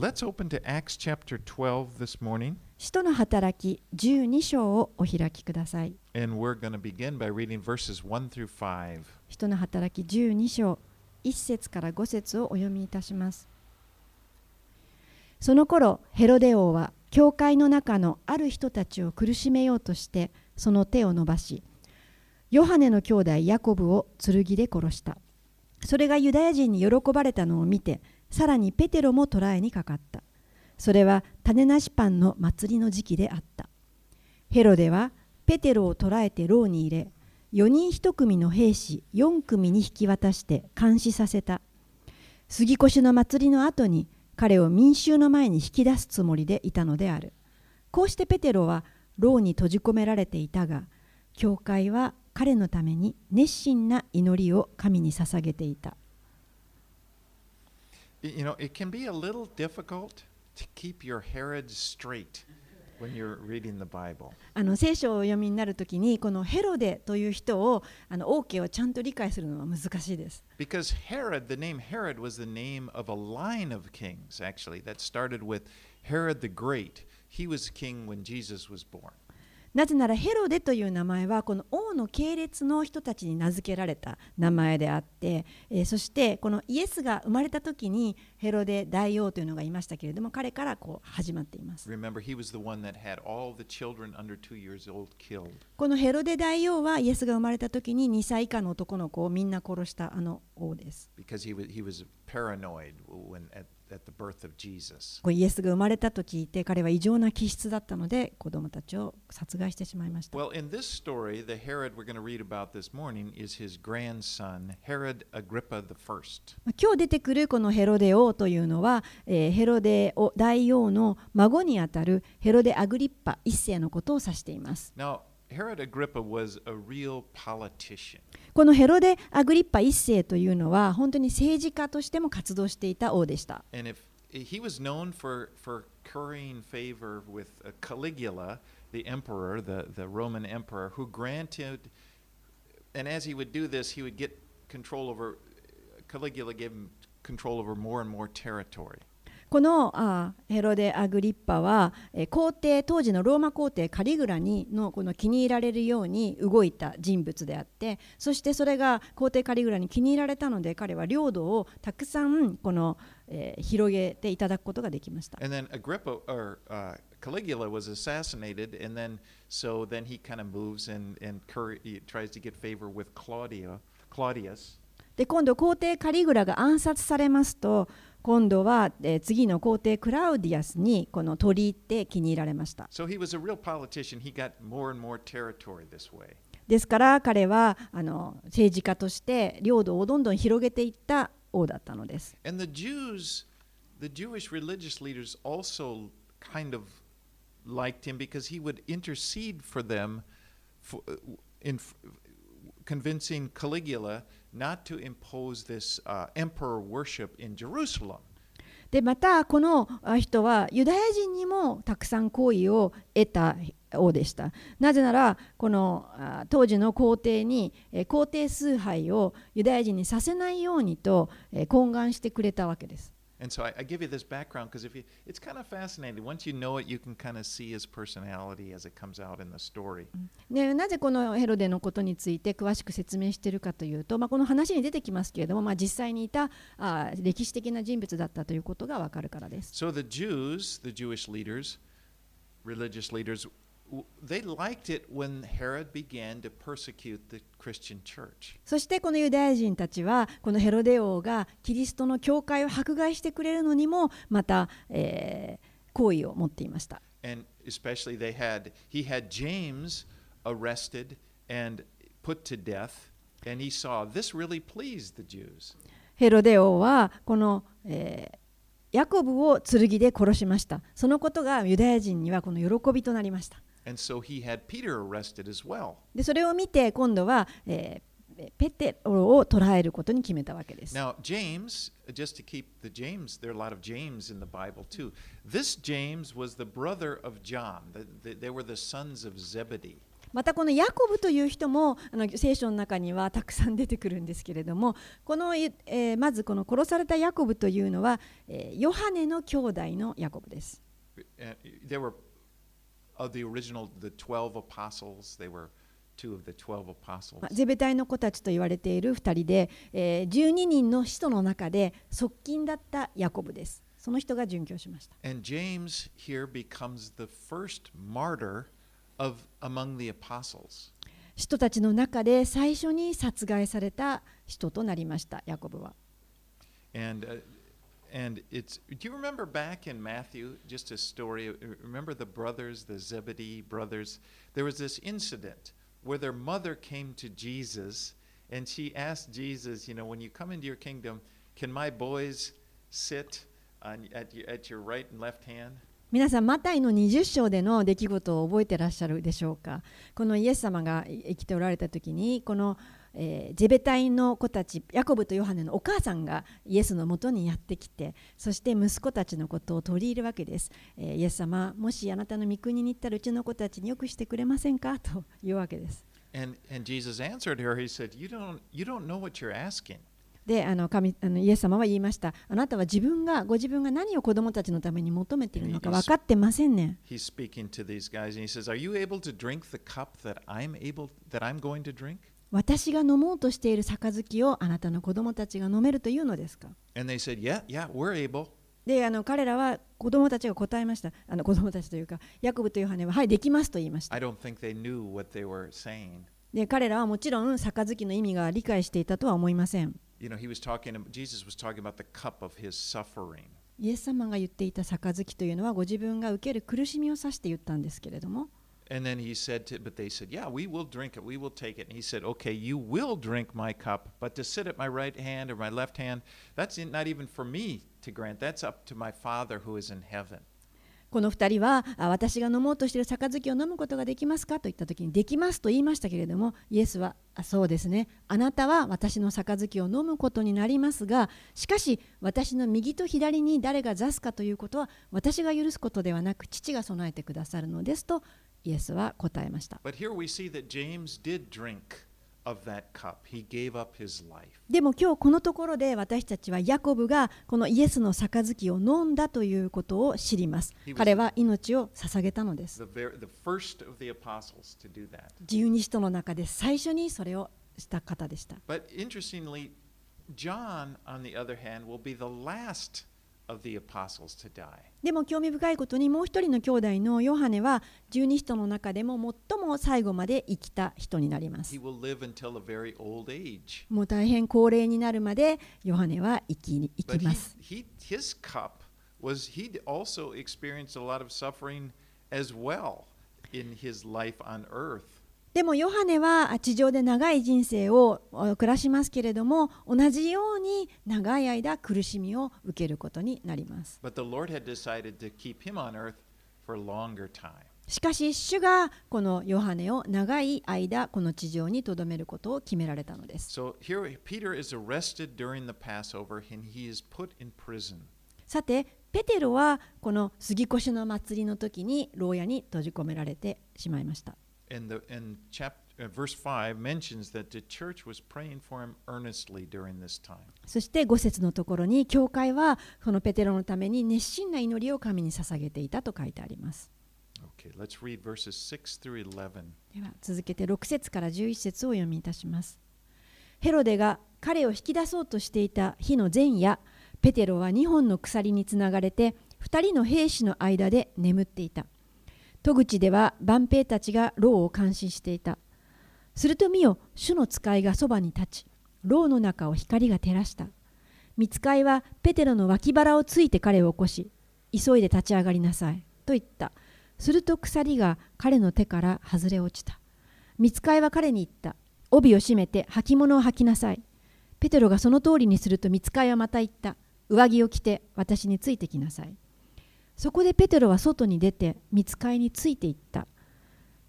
let's open to Acts chapter 12 this morning, 使徒の働き12章をお開きください。and we're going to begin by reading verses 1 through 5. 使徒の働き12章1節から5節をお読みいたします。その頃ヘロデ王は教会の中のある人たちを苦しめようとしてその手を伸ばしヨハネの兄弟ヤコブを剣で殺したそれがユダヤ人に喜ばれたのを見てさらにペテロも捕らえにかかった。それは種なしパンの祭りの時期であった。ヘロデはペテロを捕らえて牢に入れ4人1組の兵士4組に引き渡して監視させた。杉越の祭りの後に彼を民衆の前に引き出すつもりでいたのである。こうしてペテロは牢に閉じ込められていたが教会は彼のために熱心な祈りを神に捧げていた。You know, it can be a little difficult to keep your Herod straight when you're reading the Bible. あの聖書をお読みになるときにこのヘロデという人をあの王家をちゃんと理解するのは難しいです Because Herod, the name Herod, was the name of a line of kings, actually, that started with Herod the Great. He was king when Jesus was born. なぜならヘロデという名前はこの王の系列の人たちに名付けられた名前であって、えーそしてこのイエスが生まれた時にヘロデ大王というのがいましたけれども彼からこう始まっています Remember, he was the one that had all the children under two years old killed. このヘロデ大王はイエスが生まれた時に2歳以下の男の子をみんな殺したあの王です because he was he was paranoid when at, イエスが生まれたと聞いて彼は異常な気質だったので子供たちを殺害してしまいました Well, in this story, the Herod we're going to read about this morning is his grandson, Herod Agrippa I. 今日出てくるこのヘロデ王というのは、えーヘロデ王大王の孫にあたるヘロデ・アグリッパ一世のことを指しています。Now, Herod Agrippa was a real politician. このヘロデ・アグリッパ一世というのは本当に政治家としても活動していた王でした。He was known for, for currying favor with Caligula, the emperor, the, the Roman emperor, who granted, and as he would do this, he would get control over, Caligula gave him control over more and more territory. このあーヘロデ・アグリッパは、えー皇帝当時のローマ皇帝カリグラにのこの気に入られるように動いた人物であってそしてそれが皇帝カリグラに気に入られたので彼は領土をたくさんこの、えー広げていただくことができました。And then Agrippa or uh, Caligula was assassinated, and then so then he kind of moves and and tries to get favor with Claudia, Claudius, で今度皇帝カリグラが暗殺されますと今度は、えー次の皇帝クラウディアスにこの取り入って気に入られました。So he was a real politician. He got more and more territory this way. ですから彼はあの政治家として領土をどんどん広げていった王だったのです。And the Jews, the Jewish religious leaders also kind of liked him because he would intercede for them for, in convincing Caligula not to impose this uh, emperor worship in Jerusalem. でまたこの人はユダヤ人にもたくさん好意を得た王でした。なぜならこの当時の皇帝に皇帝崇拝をユダヤ人にさせないようにと懇願してくれたわけです。And so I, I give you this background because if you, it's kind of fascinating. Once you know it, you can kind of see his personality as it comes out in the story. でなぜこのヘロデのことについて詳しく説明しているかというと、まあ、この話に出てきますけれども、まあ、実際にいたあ歴史的な人物だったということがわかるからです。So the Jews, the Jewish leaders, religious leaders, w- they liked it when Herod began to persecute the Christian church. そしてこのユダヤ人たちはこのヘロデ王がキリストの教会を迫害してくれるのにもまた、えー好意を持っていました。And especially they had he had James arrested and put to death and he saw this really pleased the Jews. ヘロデ王はこの、えーヤコブを剣で殺しました。そのことがユダヤ人にはこの喜びとなりました。And so he had Peter arrested as well. でそれを見て今度は、えーペテロを捕らえることに決めたわけです。Now, James, just to keep the James, there are a lot of James in the Bible too. This James was the brother of John. The, the, they were the sons of Zebedee. またこのヤコブという人もあの聖書の中にはたくさん出てくるんですけれどもこの、えーまずこの殺されたヤコブというのは、えーヨハネの兄弟のヤコブです。Uh, They were of the original, the 12 apostles. They were two of the 12 apostles. まあゼベタイの子たちと言われている2人で、えー12人の使徒の中で側近だったヤコブです。その人が殉教しました。And James here becomes the first martyr of among the apostles. 使徒たちの中で最初に殺害された人となりました、ヤコブは。And uh, and it's do you remember back in Matthew just a story uh, remember the brothers the Zebedee brothers there was this incident where their mother came to Jesus and she asked Jesus you know when you come into your kingdom can my boys sit on, at, your, at your right and left hand 皆さん、マタイの20章での出来事を覚えてらっしゃるでしょうか。このイエス様が生きておられた時に、この、 えーゼベタイの子たち、ヤコブとヨハネのお母さんがイエスのもとにやってきて、そして息子たちのことを取り入れるわけです。えーイエス様、もしあなたの御国に行ったらうちの子たちによくしてくれませんか？というわけです。and and Jesus answered her he said you don't you don't know what you're asking であの神あのイエス様は言いました。あなたは自分が、ご自分が何を子供たちのために求めているのか分かってませんね。he's speaking to these guys and he says are you able to drink the cup that I'm able that I'm going to drink? 私が飲もうとしている杯をあなたの子供たちが飲めるというのですか？And they said yeah yeah we're able. であの彼らは子供たちが答えました。あの子供たちというかヤコブとヨハネははいできますと言いました。I don't think they knew what they were saying. で彼らはもちろん杯の意味が理解していたとは思いません。You know, he was talking, Jesus was talking about the cup of his suffering. イエス様が言っていた杯というのはご自分が受ける苦しみを指して言ったんですけれども And then he said to, but they said, yeah, we will drink it. We will take it. And he said, okay, you will drink my cup, but to sit at my right hand or my left hand, that's not even for me to grant. That's up to my Father who is in heaven. この2人は私が飲もうとしている杯を飲むことができますかと言った時にできますと言いましたけれどもイエスはそうですねあなたは私の杯を飲むことになりますがしかし私の右と左に誰が座すかということは私が許すことではなく父が備えてくださるのですとイエスは答えました。でも今日このところで私たちはヤコブがこのイエスの杯を飲んだということを知ります。彼は命を捧げたのです。十二使徒の中で最初にそれをした方でした。でも興味深いことにもう一人の兄弟のヨハネは十二人の中でも最も最後まで生きた人になります.もう大変高齢になるまでヨハネは生き生きます。was, でもヨハネは地上で長い人生を暮らしますけれども同じように長い間苦しみを受けることになります。しかし、主がこのヨハネを長い間この地上に留めることを決められたのです。さて、ペテロはこの杉越の祭りの時に牢屋に閉じ込められてしまいました。そして5節のところに教会はこのペテロのために熱心な祈りを神に捧げていたと書いてあります。続けて6節から11節を読みいたします。ヘロデが彼を引き出そうとしていた日の前夜、ペテロは2本の鎖につながれて2人の兵士の間で眠っていた。戸口では万兵たちが牢を監視していた。すると見よ、主の使いがそばに立ち、牢の中を光が照らした。見つかいはペテロの脇腹をついて彼を起こし、急いで立ち上がりなさい。と言った。すると鎖が彼の手から外れ落ちた。見つかいは彼に言った。帯を締めて履物を履きなさい。ペテロがその通りにすると見つかいはまた言った。上着を着て私についてきなさい。そこでペテロは外に出て見つかいについていった。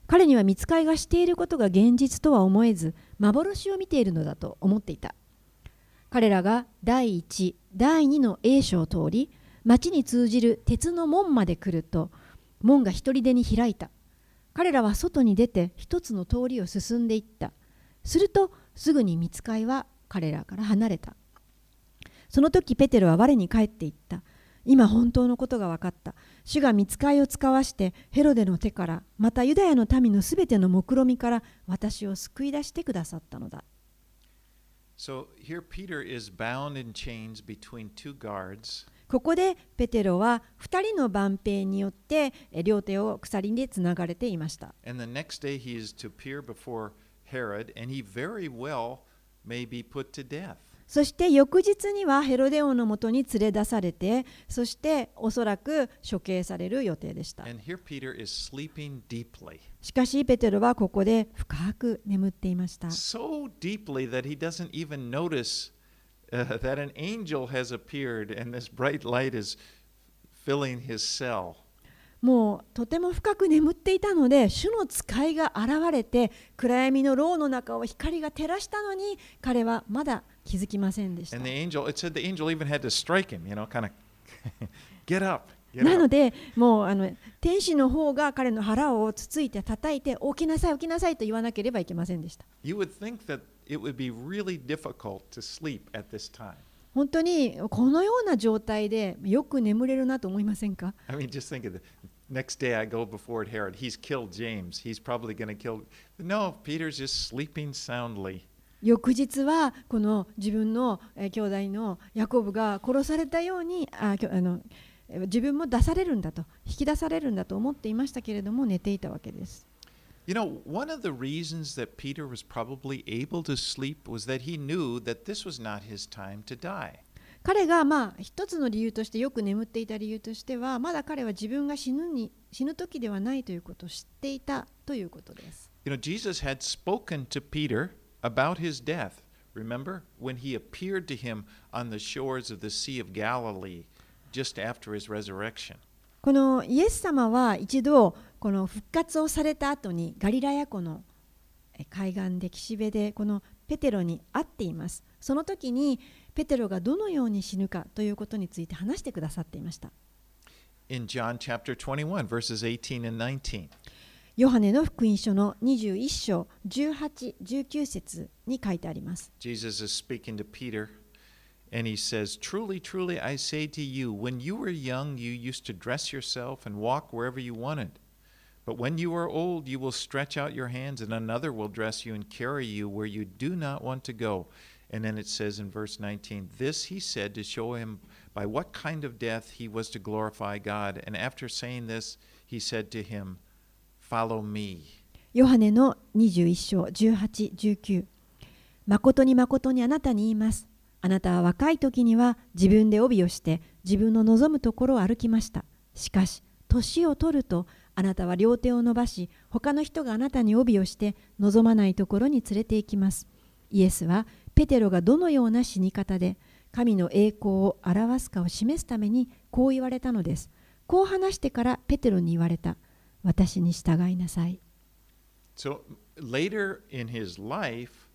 彼には見つかいがしていることが現実とは思えず、幻を見ているのだと思っていた。彼らが第一、第二の栄所を通り、町に通じる鉄の門まで来ると、門が一人でに開いた。彼らは外に出て一つの通りを進んでいった。するとすぐに見つかいは彼らから離れた。その時ペテロは我に帰っていった。今本当のことが分かった。主が見つかりを使わしてヘロデの手から、またユダヤの民のすべての目論みから私を救い出してくださったのだ。So、ここでペテロは二人の番兵によって両手を鎖につながれていました。そして翌日にはヘロデオのもとに連れ出されて、そしておそらく処刑される予定でした。しかし、ペテロはここで深く眠っていました。もうとても深く眠っていたので、主の使いが現れて、暗闇の牢の中を光が照らしたのに、彼はまだ気づきませんでした And the angel, it said the angel even had to strike him, you know, kind of get up. なの.でもうあの天使の方が彼の腹をつついて叩いて起きなさい起きなさいと言わなければいけませんでした You would think that it would be really difficult to sleep at this time. 本当にこのような状態でよく眠れるなと思いませんか I mean, just think of the next day I go before Herod. He's killed James. He's probably going to kill. No, Peter's just sleeping soundly. 翌日はこの自分のえー兄弟のヤコブが殺されたようにああのえー自分も出されるんだと引き出されるんだと思っていましたけれども寝ていたわけです。You know, one of the reasons that Peter was probably able to sleep was that he knew that this was not his time to die. 彼がまあ一つの理由としてよく眠っていた理由としてはまだ彼は自分が死ぬに死ぬ時ではないということを知っていたということです。You know, Jesus had spoken to Peter about his death. Remember when he appeared to him on the shores of the Sea of Galilee just after his resurrection. このイエス様は一度この復活をされた後にガリラヤ湖のえ海岸で岸辺でこのペテロに会っていますその時にペテロがどのように死ぬかということについて話してくださっていました In John chapter 21, verses 18 and 19. ヨハネの福音書の21章18、19節に書いてあります Jesus is speaking to Peter, and he says, Truly, truly, I say to you, when you were young, you used to dress yourself and walk wherever you wanted. But when you are old, you will stretch out your hands, and another will dress you and carry you where you do not want to go. And then it says in verse 19, This he said to show him by what kind of death he was to glorify God. And after saying this, he said to him, Follow me. ヨハネの21章18、19誠に誠にあなたに言います。あなたは若い時には自分で帯をして自分の望むところを歩きました。しかし、年を取るとあなたは両手を伸ばし、他の人があなたに帯をして望まないところに連れて行きます。イエスはペテロがどのような死に方で神の栄光を表すかを示すためにこう言われたのです。こう話してからペテロに言われた。私に従いなさい。So later in his life,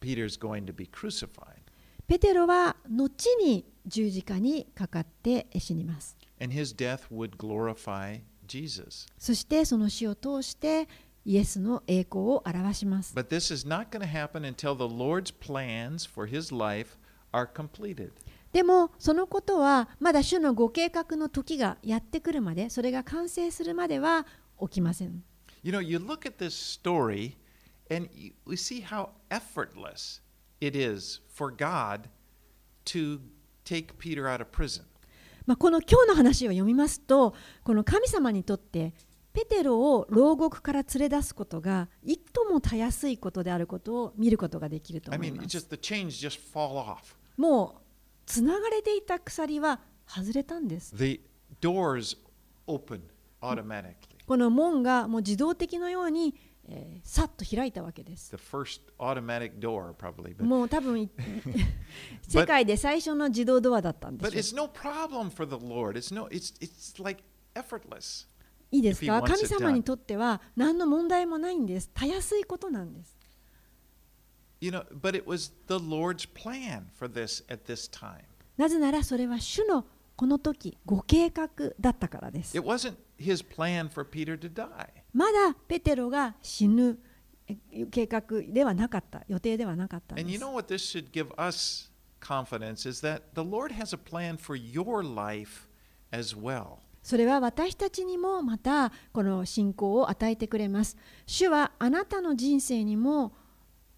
Peter's going to be crucified. ペテロは後に十字架にかかって死にます。And his death would glorify Jesus. そしてその死を通してイエスの栄光を表します。But this is not going to happen until the Lord's plans for his life are completed. でもそのことはまだ主のご計画の時がやってくるまで、それが完成するまでは起きません。You know, you look at this story and we see how effortless it is for God to take Peter out of prison. まあ、この今日の話を読みますと、この神様にとってペテロを牢獄から連れ出すことがいともたやすいことであることを見ることができると I 思い mean, ます。just the just fall off. もうつがれていた鎖は外れたんです。この門がもう自動的のように、え、さっと開いたわけです。もう多分 世界で最初の自動ドアだったんです。いいですか？神様にとっては何の問題もないんです。たやすいことなんです。You know, but it was the Lord's plan for this at this time. なぜならそれは主のこの時ご計画だったからです It。wasn't his plan for Peter to die. まだペテロが死ぬえ計画ではなかった予定ではなかったん And で you す know what this should give us confidence is that the Lord has a plan for your life as well. それは私たちにもまたこの信仰を与えてくれます主はあなたの人生にも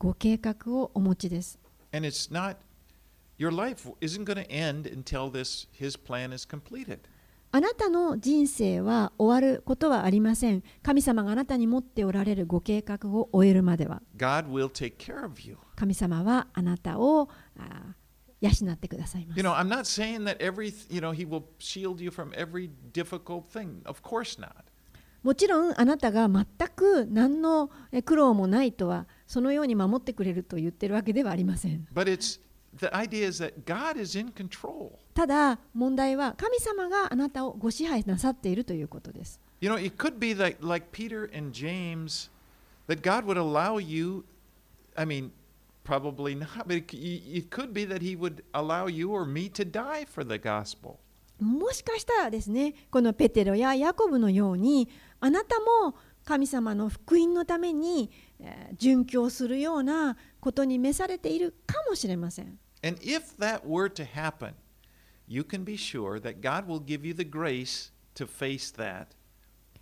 ご計画をお持ちです。あなたの人生は終わることはありません。神様があなたに持っておられるご計画を終えるまでは。神様はあなたを養ってくださいます。You もちろんあなたが全く何の苦労もないとは。そのように守ってくれると言ってるわけではありません.ただ問題は神様があなたをご支配なさっているということです You know, it could be like, like Peter and James, that God would allow you, I mean, probably not, but it, it could be that He would allow you or me to die for the gospel. もしかしたらですねこのペテロやヤコブのようにあなたも神様の福音のためにえー殉教するようなことに召されているかもしれません And if that were to happen, you can be sure that God will give you the grace to face that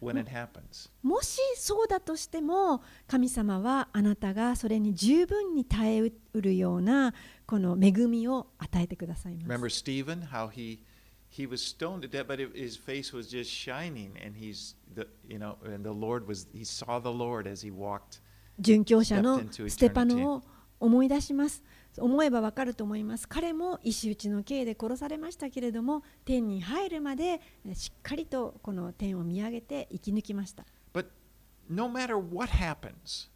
when it happens. もしそうだとしても神様はあなたがそれに十分に耐えうるようなこの恵みを与えてくださいます Remember Stephen, how he he was stoned to death, but his face was just shining, and he's the you know, and the Lord was he saw the Lord as he walked. 殉教者のステパノを思い出します。思えばわかると思います。彼も石打ちの刑で殺されましたけれども天に入るまでえしっかりとこの天を見上げて生き抜きました。But no matter what happens,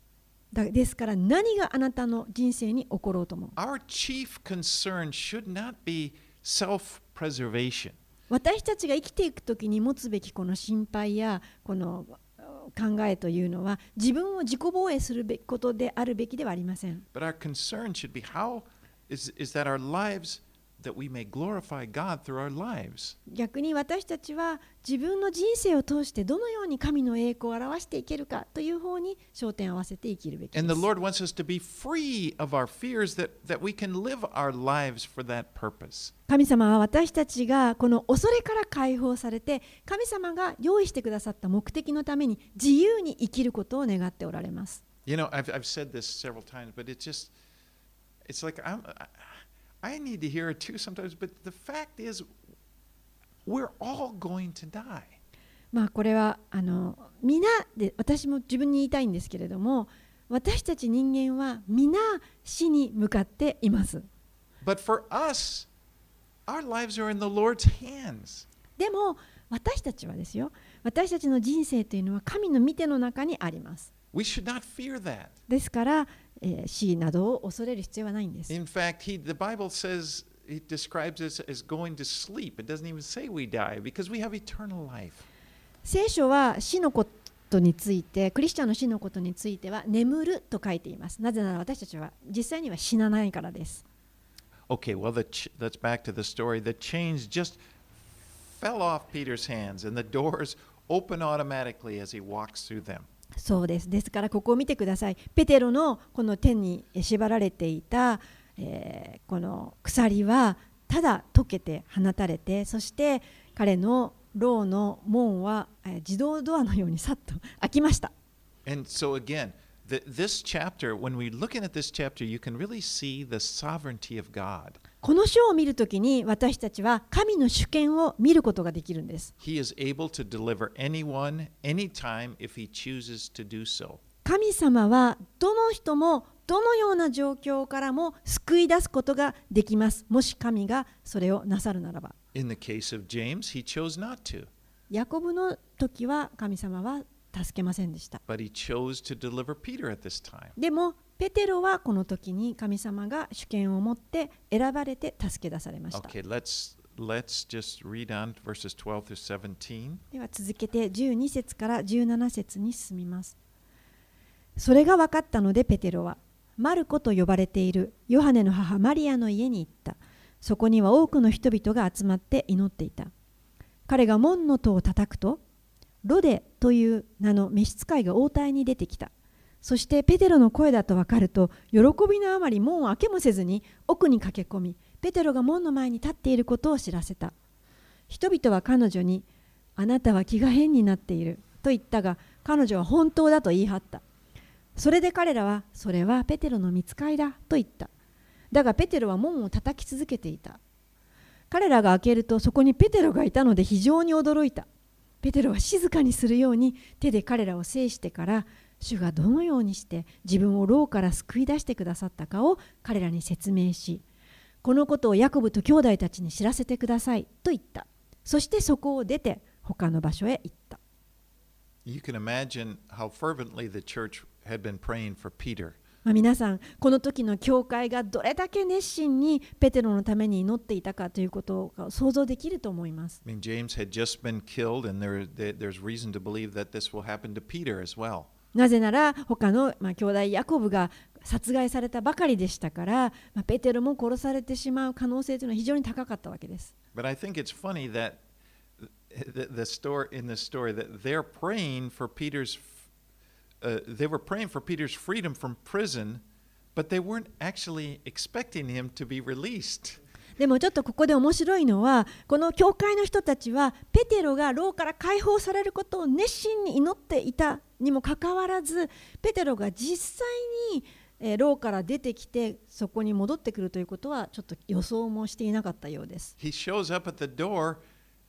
だですから何があなたの人生に起ころうとも。our chief concern should not be self-preservation. 私たちが生きていくときに持つべきこの心配やこの考えというのは自分を自己防衛するべきことであるべきではありません But our concern should be how is, is that our lives, 逆に私たちは自分の人生を通してどのように神の栄光を表していけるかという方に焦点を合わせて生きるべきです。神様は私たちがこの恐れから解放されて、神様が用意してくださった目的のために自由に生きることを願っておられます。I need to hear too sometimes, but the fact is, we're all going to die. まあこれはあの皆で私も自分に言いたいんですけれども私たち人間は皆死に向かっています。でも私たちはですよ私たちの人生というのは神の見ての中にあります。We should not fear that. ですから、えー死などを恐れる必要はないんです。 In fact, he, the Bible says, it describes us as going to sleep. It doesn't even say we die because we have eternal life. 聖書は死のことについてクリスチャンの死のことについては眠ると書いています。なぜなら私たちは実際には死なないからです。 Okay, well, the ch- let's back to the story. The chains just fell off Peter's hands, and the doors open automatically as he walks through them. そうです。ですからここを見てください。ペテロのこの手に縛られていた、えーこの鎖はただ溶けて放たれて、そして彼の牢の門は、え自動ドアのようにさっと開きました。And so, again, the, this chapter, when we're looking at this chapter, you can really see the sovereignty of God. この書を見るときに私たちは神の主権を見ることができるんです。神様はどの人もどのような状況からも救い出すことができます。もし神がそれをなさるならば。ヤコブの時は神様は助けませんでした。でもペテロはこの時に神様が主権を持って選ばれて助け出されました。Okay, let's let's just read on verses 12 through 17. では続けて12節から17節に進みます。それが分かったのでペテロはマルコと呼ばれているヨハネの母マリアの家に行った。そこには多くの人々が集まって祈っていた。彼が門の戸を叩くとロデという名の召使いが応対に出てきた。そしてペテロの声だと分かると喜びのあまり門を開けもせずに奥に駆け込みペテロが門の前に立っていることを知らせた。人々は彼女に「あなたは気が変になっている」と言ったが彼女は本当だと言い張った。それで彼らは「それはペテロの見つかりだ」と言った。だがペテロは門を叩き続けていた。彼らが開けるとそこにペテロがいたので非常に驚いた。ペテロは静かにするように手で彼らを制してから主がどのようにして自分を牢から救い出してくださったかを彼らに説明しこのことをヤコブと兄弟たちに知らせてくださいと言ったそしてそこを出て他の場所へ行った you can imagine how fervently the church had been praying for Peter. 皆さん、この時の教会がどれだけ熱心にペテロのために祈っていたかということを想像できると思います。I mean, なぜなら他の、まあ、兄弟ヤコブが殺害されたばかりでしたから、まあ、ペテロも殺されてしまう可能性というのは非常に高かったわけです。But I think it's funny that the, the story in this story that they're praying for Peter's, uh, they were praying for Peter's freedom from prison, but they weren't actually expecting him to be released. でもちょっとここで面白いのはこの教会の人たちはペテロが牢から解放されることを熱心に祈っていたにもかかわらずペテロが実際にえー牢から出てきてそこに戻ってくるということはちょっと予想もしていなかったようです。He shows up at the door,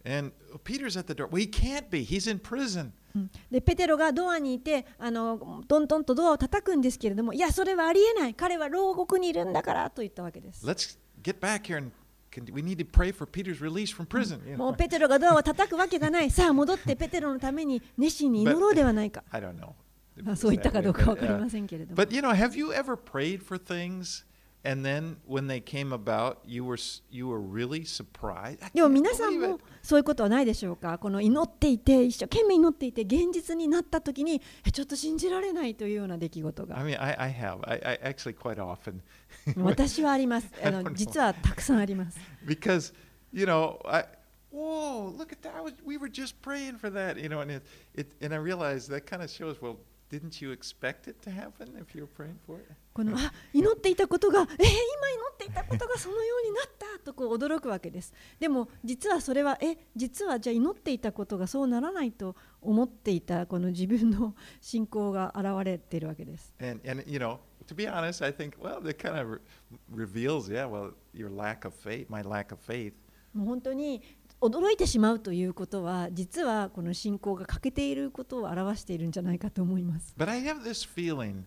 and Peter's at the door. Well, he can't be. He's in prison. うんでペテロがドアにいてあのトントンとドアを叩くんですけれどもいやそれはありえない彼は牢獄にいるんだからと言ったわけです。Let's get back here and can, we need to pray for Peter's release from prison. you も know. うペテロがドアを叩くわけがないさあ戻ってペテロのために熱心に祈ろうではないか。 I don't know. まあそう言ったかどうか分かりませんけれども。 But you know, have you ever prayed for things and then when they came about, you were s- you were really surprised? I でも can't 皆さん believe も it. そういうことはないでしょうかこの祈っていて一生懸命祈っていて現実になった時にえちょっと信じられないというような出来事 I が mean, I, I have. I, I actually quite often 私はありますあ I don't の know. 実はたくさんあります because you know I. Whoa! Look at that! I was, we were just praying for that, you know, and it, it and I realized that kind of shows. Well, Didn't you expect it to happen if you were praying for it? このあ祈っていたことがえー今祈っていたことがそのようになったとこう驚くわけですでも実はそれはえ実はじゃあ祈っていたことがそうならないと思っていたこの自分の信仰が現れているわけです And and you know, to be honest, I think well, that kind of re- reveals, yeah, well, your lack of faith, my lack of faith. もう本当に驚いてしまうということは実はこの信仰が欠けていることを表しているんじゃないかと思います。But I have this feeling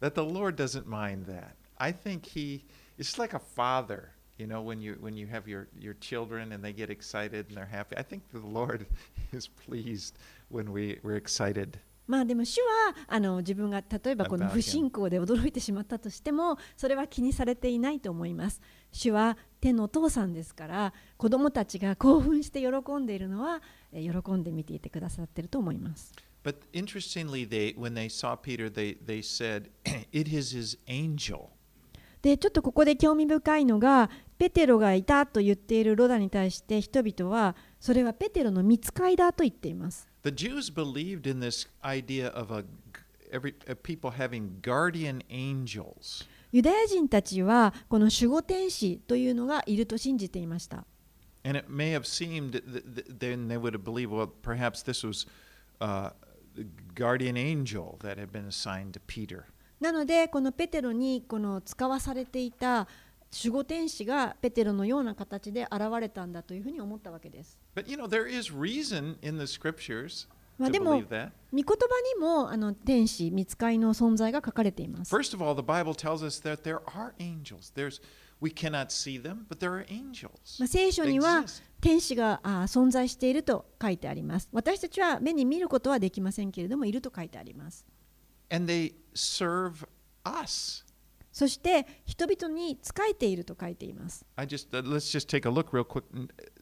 that the Lord doesn't mind that. I think He it's like a father, you know, when you when you have your your children and they get excited and they're happy. I think the Lord is pleased when we we're excited. まあでも主はあの自分が例えばこの.不信仰で驚いてしまったとしてもそれは気にされていないと思います。主は天のお父さんですから子供たちが興奮して喜んでいるのはえー喜んで見ていてくださっていると思います。But interestingly, they when they saw Peter, they they said, "It is his angel." でちょっとここで興味深いのがペテロがいたと言っているロダに対して人々はそれはペテロの見つかいだと言っています。The Jews believed in this idea of a every of people having guardian angels. ユダヤ人たちはこの守護天使というのがいると信じていました。なので、このペテロにこの使わされていた守護天使がペテロのような形で現れたんだというふうに思ったわけです。まあでも.御言葉にもあの天使、見つかいの存在が書かれています。First of all, the Bible tells us that there are angels. There's we cannot see them, but there are angels. まあ、聖書には.天使があ存在していると書いてあります。私たちは目に見ることはできませんけれども、いると書いてあります。And they serve us. そして人々に仕えていると書いています。I just uh, let's just take a look real quick.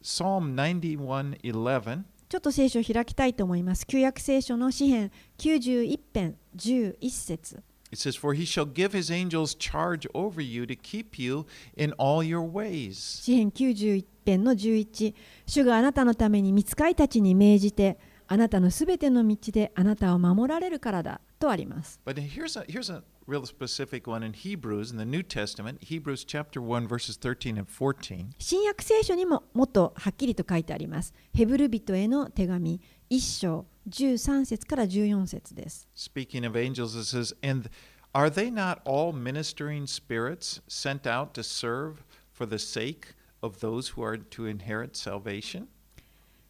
Psalm 91:11. ちょっと聖書を開きたいと思います。旧約聖書の詩編91編11節 It says, For he shall give his angels charge over you to keep you in all your ways. 詩編91編の11主があなたのために見つかいたちに命じてあなたのすべての道であなたを守られるからだとあります。But here's a here's a real specific one in Hebrews in the New Testament, Hebrews chapter 1 verses 13 and 14. 新約聖書にももっとはっきりと書いてあります。ヘブル人への手紙1章13節から14節です。Speaking of angels, it says, And are they not all ministering spirits sent out to serve for the sake of those who are to inherit salvation?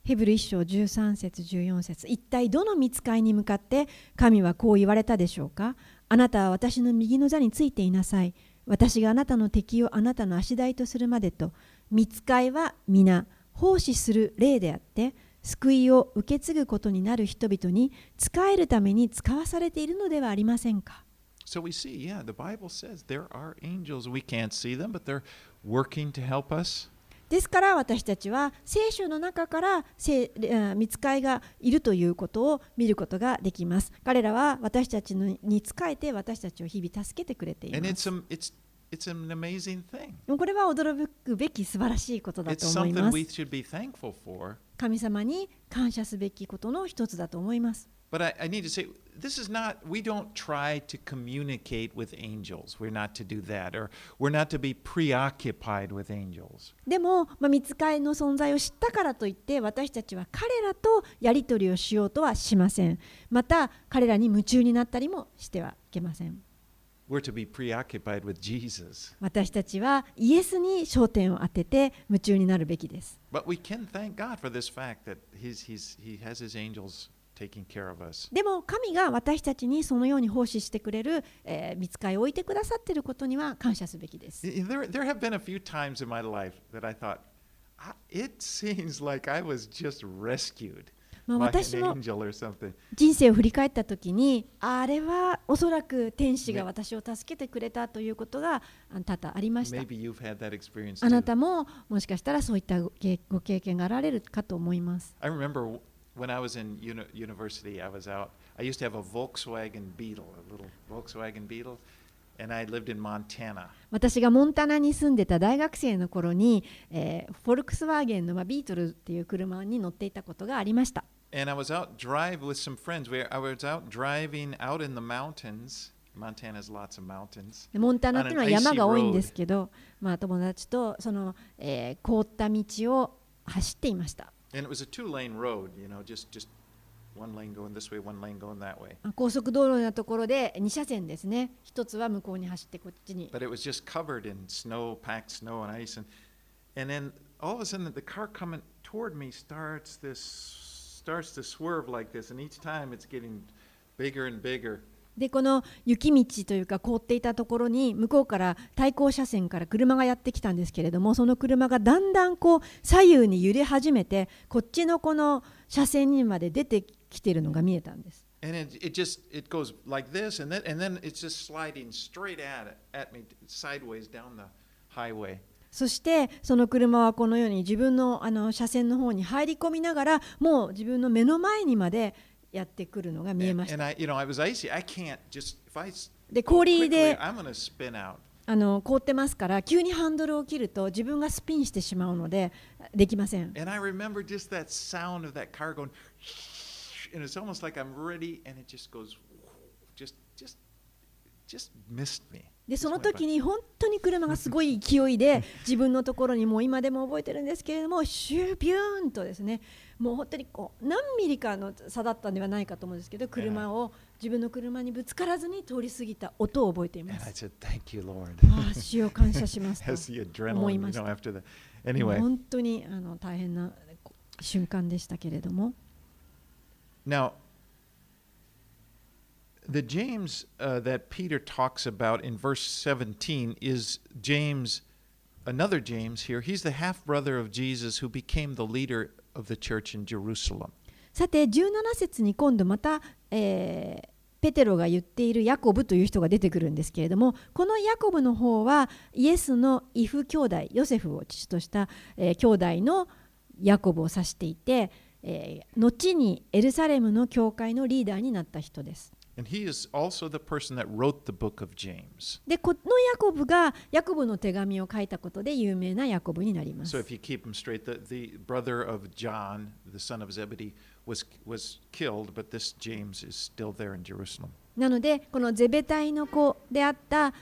ヘブル1章13節14節一体どの見つかいに向かって神はこう言われたでしょうかあなたは私の右の座についていなさい。私があなたの敵をあなたの足台とするまでと、見つかいは皆奉仕する霊であって、救いを受け継ぐことになる人々に仕えるために使わされているのではありませんか？So we see, yeah, the Bible says there are angels. We can't see them, but they're working to help us. ですから私たちは聖書の中から見つかいがいるということを見ることができます。彼らは私たちのに仕えて私たちを日々助けてくれています。it's an amazing thing. これは驚くべき素晴らしいことだと思います。神様に感謝すべきことの一つだと思います。But I, I need to say, this is not, we don't try to communicate with angels. We're not to do that. Or we're not to be preoccupied with angels. でも、まあ、見つかいの存在を知ったからといって私たちは彼らとやり取りをしようとはしません。また彼らに夢中になったりもしてはいけません。We're to be preoccupied with Jesus. 私たちはイエスに焦点を当てて夢中になるべきです。But we can thank God for this fact that he's, he's, He has His angels でも神が私たちにそのように奉仕してくれる、えー、見つかりを置いてくださっていることには感謝すべきです。私も人生を振り返ったときに、あれはおそらく天使が私を助けてくれたということが多々ありました。あなたももしかしたらそういったご経験があられるかと思います。When I was in uni- university, I was out. I used to have a Volkswagen Beetle, a little Volkswagen Beetle, and I lived in Montana. 私がモンタナに住んでた大学生の頃に、えーフォルクスワーゲンの、まあ、ビートルっていう車に乗っていたことがありました。And I was out drive with some friends. We, I was out driving out in the mountains. Montana has lots of mountains. でモンタナっていうのは山が多いん.ですけど、まあ、友達とその、えー凍った道を走っていました。And it was a two-lane road, you know, just just one lane going this way, one lane going that way. あ高速道路のところで2車線ですね。一つは向こうに走ってこっちに。 But it was just covered in snow, packed snow and ice, and and then all of a sudden the car coming toward me starts this starts to swerve like this, and each time it's getting bigger and bigger. でこの雪道というか凍っていたところに向こうから対向車線から車がやってきたんですけれどもその車がだんだんこう左右に揺れ始めてこっちのこの車線にまで出てきているのが見えたんです。And it, it just it goes like this, and then and then it's just sliding straight at it, at me sideways down the highway. そしてその車はこのように自分のあの車線の方に入り込みながらもう自分の目の前にまでやってくるのが見えました。氷で凍ってますから、急にハンドルを切ると自分がスピンしてしまうのでできません。でその時に本当に車がすごい勢いで自分のところにもう今でも覚えてるんですけれどもシューピューンとですねもう本当にこう何ミリかの差だったんではないかと思うんですけど車を自分の車にぶつからずに通り過ぎた音を覚えています。ああ主を感謝します思いました本当にあの大変なこ瞬間でしたけれども now the James uh, that Peter talks about in verse 17 is James, another James here. He's the half brother of Jesus who became the leader of the church in Jerusalem. さて17節に今度また、えーペテロが言っているヤコブという人が出てくるんですけれどもこのヤコブの方はイエスのイフ兄弟ヨセフを父とした、えー兄弟のヤコブを指していて、えー後にエルサレムの教会のリーダーになった人です。で、このヤコブがヤコブの手紙を書いたことで有名なヤコブになります。なので、このゼベタイの子であった、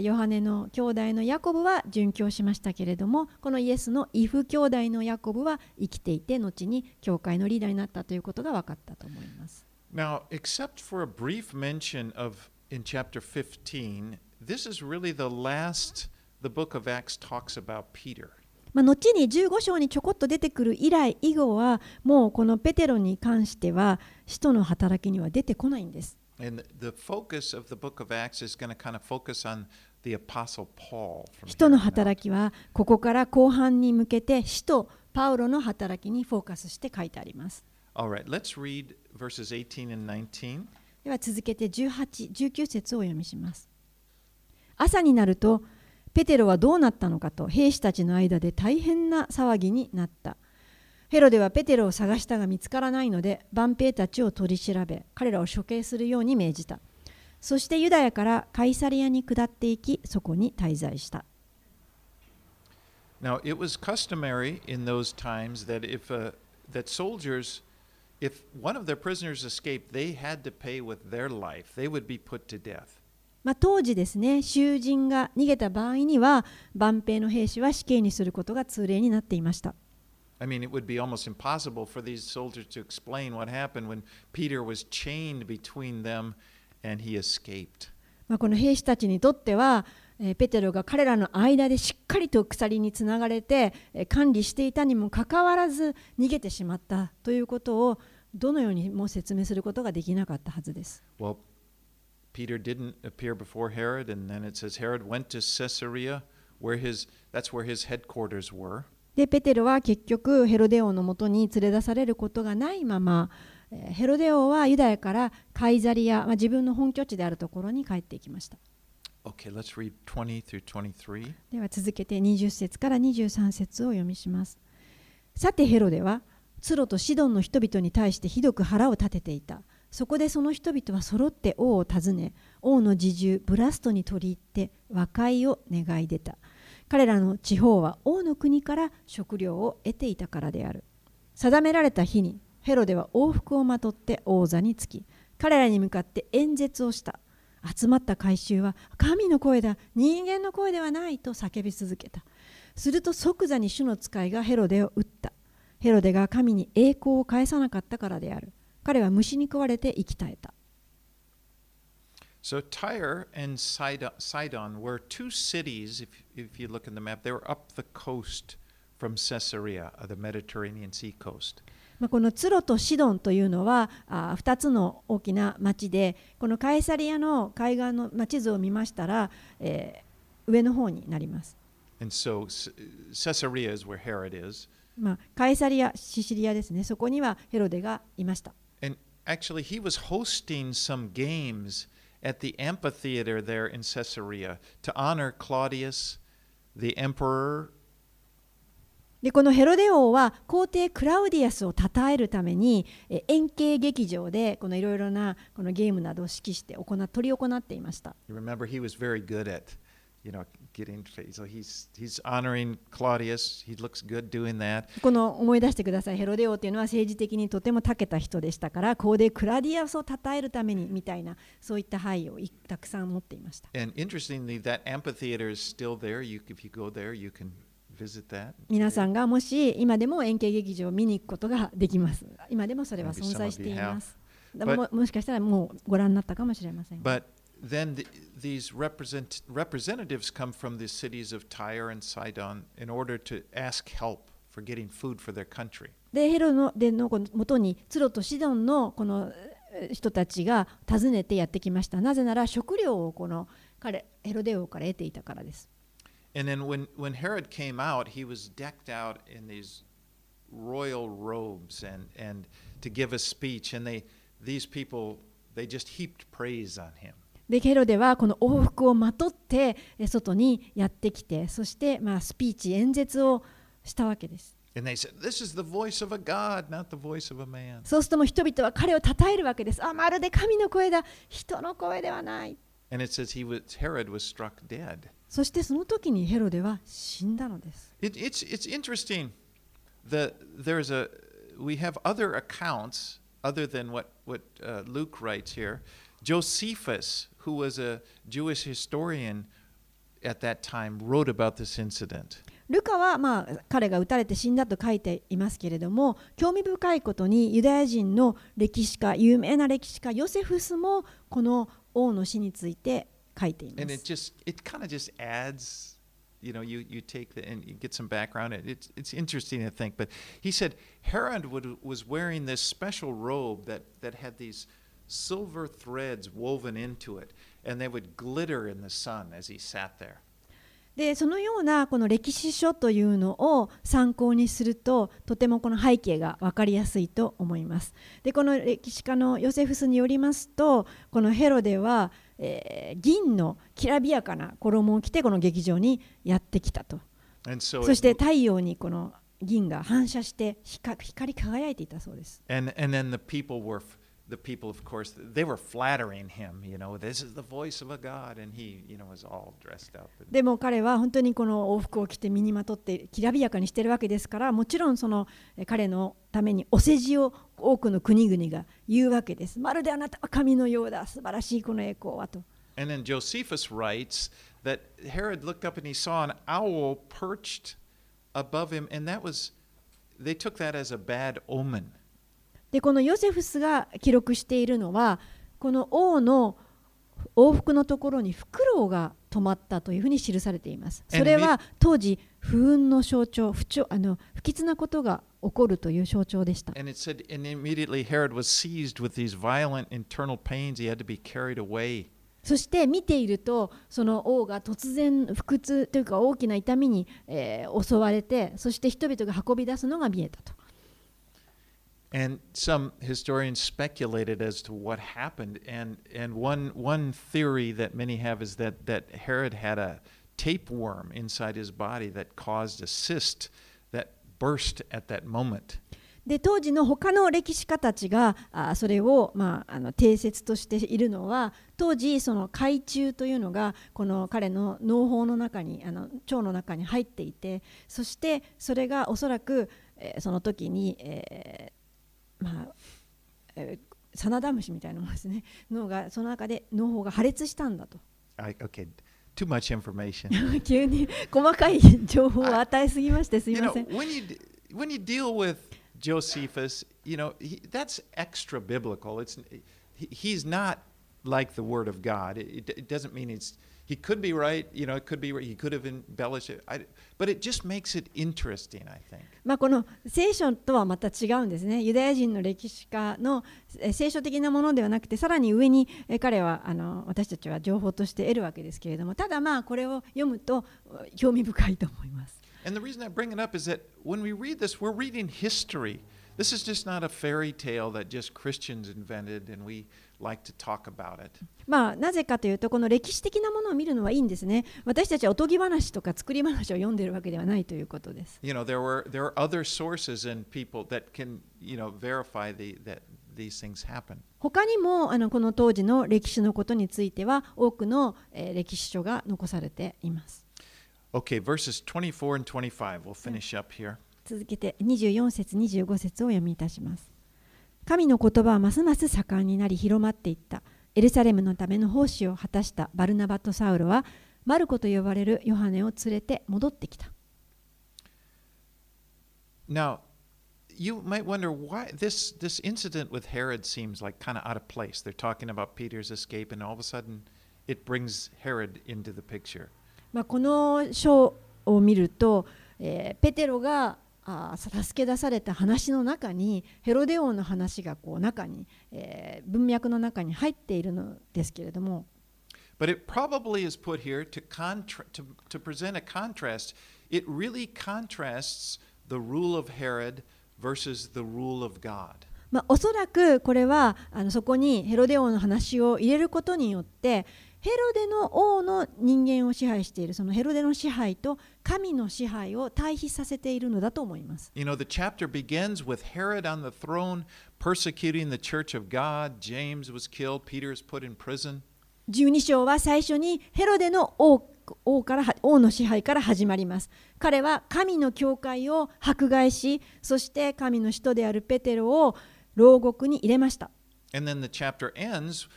ヨハネの兄弟のヤコブは殉教しましたけれども、このイエスのイフ兄弟のヤコブは生きていて、後に教会のリーダーになったということが分かったと思います。Now, except for a brief mention of in chapter 15, this is really the last the book of Acts talks about Peter. まあ、後に15章にちょこっと出てくる以来以後はもうこのペテロに関しては使徒の働きには出てこないんです。And the focus of the book of Acts is going to kind of focus on the apostle Paul. 使徒の.働きはここから後半に向けて使徒パウロの働きにフォーカスして書いてあります。All right, let's read verses 18 and 19. では続けて18、19節をお読みします。朝になると、ペテロはどうなったのかと兵士たちの間で大変な騒ぎになった。ヘロデはペテロを探したが見つからないので、万兵たちを取り調べ、彼らを処刑するように命じた。そしてユダヤからカイサリアに下っていき、そこに滞在した。Now, it was customary in those times that if uh, that soldiers, if one of their prisoners escaped, they had to pay with their life. They would be put to death. まあ、当時ですね、囚人が逃げた場合には、万兵の兵士は死刑にすることが通例になっていました。 I mean, it would be almost impossible for these soldiers to explain what happened when Peter was chained between them and he escaped. まあ、この兵士たちにとっては、 えーペテロが彼らの間でしっかりと鎖につながれて、えー管理していたにもかかわらず逃げてしまったということをどのようにも説明することができなかったはずです。Well, Peter didn't appear before Herod, and then it says Herod went to Caesarea, where his that's where his headquarters were. でペテロは結局ヘロデ王のもとに連れ出されることがないままえーヘロデ王はユダヤからカイザリア、まあ、自分の本拠地であるところに帰っていきました。Okay, let's read 20 through 23. では続けて20節から23節を読みします。さてヘロデはツロとシドンの人々に対してひどく腹を立てていた。そこでその人々は揃って王を訪ね、王の侍従ブラストに取り入って和解を願い出た。彼らの地方は王の国から食料を得ていたからである。定められた日にヘロデは王服をまとって王座につき、彼らに向かって演説をした。集まった回収は神の声だ人間の声ではないと叫び続けたすると即座に主の使いがヘロデを撃ったヘロデが神に栄光を返さなかったからである彼は虫に食われて生き絶えた So Tyre and Sidon, were two cities, if, if you look in the map, they were up the coast from Caesarea, the Mediterranean Sea coast. まあこのツロとシドンというのはあ2つの大きな町でこのカエサリアの海岸の町図を見ましたら、えー上の方になります、And so Caesarea is where Herod is. まあ、カエサリアシシリアですねそこにはヘロデがいました And actually, he was hosting some games at the amphitheater there in Caesarea to honor Claudius, the emperor, でこのヘロデ王は皇帝クラウディアスを称えるために円形劇場でこのいろいろなこのゲームなどを指揮して行取り行っていました。この思い出してください。ヘロデ王というのは政治的にとても長けた人でしたから、皇帝クラディアスを称えるためにみたいな、そういった配をたくさん持っていました。皆さんがもし今でも円形劇場を見に行くことができます。今でもそれは存在しています。でももしかしたらもうご覧になったかもしれません。Then the, these represent, representatives come from the cities of Tyre and Sidon in order to ask help for getting food for their country. でヘロのでのもとにツロとシドンのこのえー人たちが訪ねてやってきましたなぜなら食料をこの彼ヘロデ王から得ていたからです And then when, when Herod came out, he was decked out in these royal robes and, and to give a speech. And they, these people, they just heaped praise on him. でヘロデはこの王服をまとってえ外にやってきてそしてまあスピーチ演説をしたわけです And they said, This is the voice of a God, not the voice of a man. そうするともう人々は彼を称えるわけです。あ、まるで神の声だ。人の声ではない。 And it says he was Herod was struck dead. そしてその時にヘロデは死んだのです。It, it's it's interesting. The there's a we have other accounts other than what what uh, Luke writes here. Josephus, who was a Jewish historian at that time, wrote about this incident. ルカは、まあ、彼が撃たれて死んだと書いていますけれども興味深いことにユダヤ人の歴史家有名な歴史家ヨセフスもこの王の死について書いていま And it す。just it kind of just adds you know you you take the and you get some background it, it's it's interesting to think but he said herod would, was wearing this special robe that that had these silver threads woven into it and they would glitter in the sun as he sat there でそのようなこの歴史書というのを参考にするととてもこの背景が分かりやすいと思います。でこの歴史家のヨセフスによりますとこのヘロデは、えー銀のきらびやかな衣を着てこの劇場にやってきたと。so そして太陽にこの銀が反射して光光り輝いていたそうです。and and then the people were f- the people of course they were flattering him you know this is the voice of a god and he you know was all dressed up でも彼は本当にこの往服を着て身にまとってきらびやかにしてるわけですからもちろんそのえ彼のためにお世辞を多くの国々が言うわけです。まるであなたは神のようだ素晴らしいこの栄光はと。And then Josephus writes that Herod looked up and he saw an owl perched above him, and that was, they took that as a bad omen. でこのヨセフスが記録しているのはこの王の往復のところにフクロウが止まったというふうに記されています。それは当時不運の象徴不調あの不吉なことが起こるという象徴でした。And it said, and immediately Herod was seized with these violent internal pains. He had to be carried away. そして見ているとその王が突然腹痛というか大きな痛みに、えー襲われてそして人々が運び出すのが見えたと。And some historians speculated as to what happened. And, and one, one theory that many have is that, that Herod had a tapeworm inside his body that caused a cyst that burst at that moment. で当時の他の歴史家たちがあそれを、まあ、あの定説としているのは当時その海中というのがこの彼の脳胞の中にあの腸の中に入っていてそしてそれがおそらく、えーその時に、えーまあえーサナダムシみたいなものですね脳がその中で脳胞が破裂したんだと I, okay, too much information. 急に細かい情報を与えすぎましてすい you ません。when you when you deal with Josephus, you know he, that's extra biblical. It's he, he's not like the Word of God. It, it doesn't mean it's he could be right. You know, it could be right. He could have embellished it. I, but it just makes it interesting. I think. まあ、この聖書とはまた違うんですね。ユダヤ人の歴史家のえ聖書的なものではなくてさらに上にえ彼はあの私たちは情報として得るわけですけれどもただまあこれを読むと興味深いと思います。And the reason I bring it up is that when we read this, we're reading history. This is just not a fairy tale that just Christians invented and we like to talk about it. まあなぜかというとこの歴史的なものを見るのはいいんですね。私たちはおとぎ話とか作り話を読んでいるわけではないということです。You know, there were there are other sources and people that can, you know, verify the, that these things happen. 他にもあのこの当時の歴史のことについては多くの、えー歴史書が残されています。Okay, verses 24 and 25. We'll finish up here. 続けて24節25節を読みいたします神の言葉はますます盛んになり広まっていったエルサレムのための奉仕を果たしたバルナバとサウロはマルコと呼ばれるヨハネを連れて戻ってきた Now, you might wonder why this this incident with Herod seems like kind of out of place. They're talking about Peter's escape, and all of a sudden, it brings Herod into the picture. まあ、この章を見ると、えーペテロがあー助け出された話の中にヘロデ王の話がこう中に、えー文脈の中に入っているのですけれども But it probably is put here to, contra- to, to present a contrast. It really contrasts the rule of Herod versus the rule of God. まあ、おそらくこれはあのそこにヘロデ王の話を入れることによってヘロデの王の人間を支配しているそのヘロデの支配と神の支配を対比させているのだと思います。You know, the chapter begins with Herod on the throne persecuting the church of God. James was killed, Peter is put in prison. 12章は最初にヘロデの王王から王の支配から始まります。彼は神の教会を迫害し、そして神の使徒であるペテロを牢獄に入れました。And then the chapter ends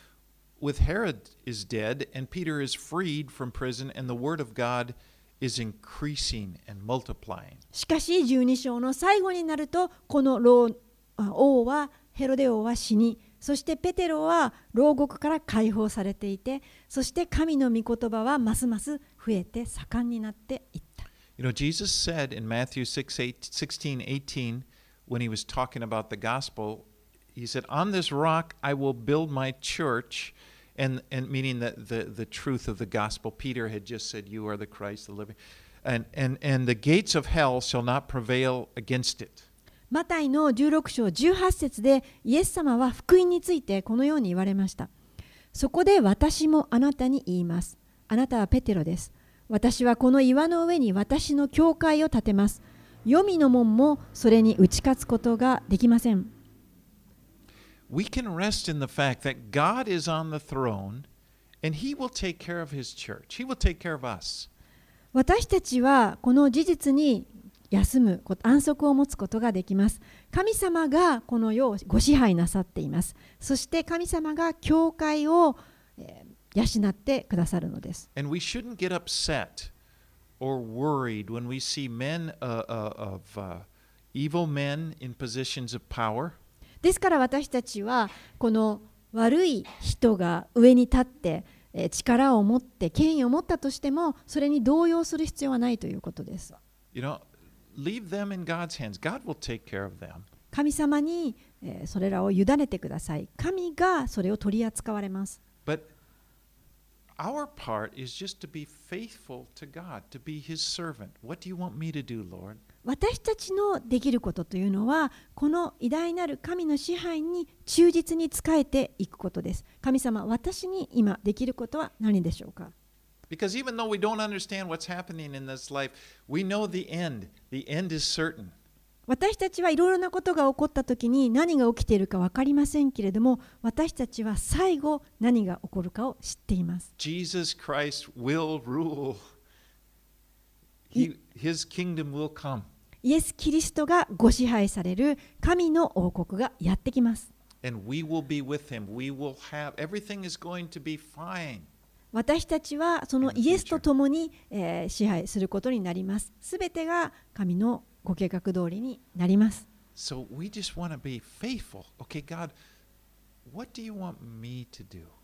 with Herod is dead and Peter is freed from prison and the word of God is increasing and multiplying. しかし12章の最後になるとこの牢あ王はヘロデ王は死にそしてペテロは牢獄から解放されていてそして神の御言葉はますます増えて盛んになっていった。 You know, Jesus said in Matthew 6, 8, 16, 18, when he was talking about the gospel, he said, On this rock I will build my church, And, and meaning that the, the truth of the gospel. Peter had just said, You are the Christ, the living. And, and, and the gates of hell shall not prevail against it. マタイの16章18節でイエス様は福音についてこのように言われました。そこで私もあなたに言います。あなたはペテロです。私はこの岩の上に私の教会を建てます。黄泉の門もそれに打ち勝つことができません。We can rest in the fact that God is on the throne and he will take care of his church, he will take care of us. 私たちはこの事実に休むこと安息を持つことができます神様がこの世をご支配なさっていますそして神様が教会をえー養ってくださるのです And we shouldn't get upset or worried when we see men uh, uh, of uh, evil men in positions of power. ですから私たちはこの悪い人が上に立って力を持って権威を持ったとしてもそれに動揺する必要はないということです。神様にそれらを委ねてください。神がそれを取り扱われます。私たちのできることというのはこの偉大なる神の支配に忠実に仕えていくことです神様私に今できることは何でしょうか？Because even though we don't understand what's happening in this life, we know the end. The end is certain. 私たちはいろいろなことが起こった時に何が起きているか分かりませんけれども私たちは最後何が起こるかを知っています Jesus Christ will rule. イエス・キリストがご支配される神の王国がやってきます。私たちはそのイエスと共に、え、支配することになります。すべてが神のご計画通りになります。So okay, God,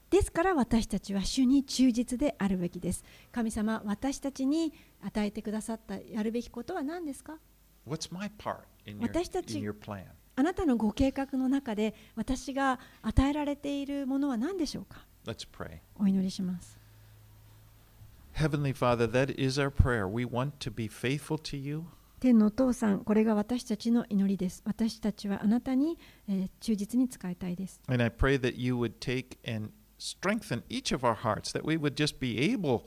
ですから私たちは主に忠実であるべきです神様私たちに与えてくださったやるべきことは何ですか？私たち-?あなたのご計画の中で私が与えられているものは何でしょうか？お祈りします Heavenly Father, that is our prayer. We want to be faithful to you. 天のお父さんこれが私たちの祈りです私たちはあなたに、えー忠実に使いたいです And I pray that you would take and strengthen each of our hearts, that we would just be able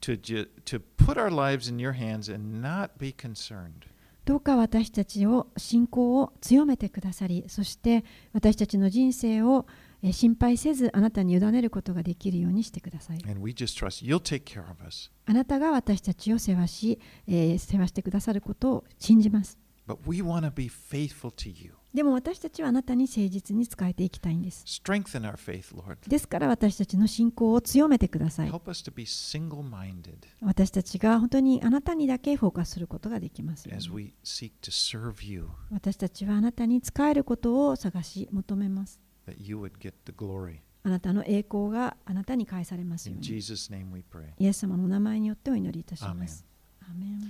to, ju- to put our lives in your hands and not be concerned. どうか私たちを信仰を強めてくださりそして私たちの人生をえー心配せずあなたに委ねることができるようにしてください.あなたが私たちを世話し、えー世話してくださることを信じます But we want to be faithful to you. でも私たちはあなたに誠実に仕えていきたいんです.ですから私たちの信仰を強めてください。私たちが本当にあなたにだけフォーカスすることができます。ように as we seek to serve you, 私たちはあなたに仕えることを探し求めます.あなたの栄光があなたに返されますように.イエス様の名前によってお祈りいたします。アーメン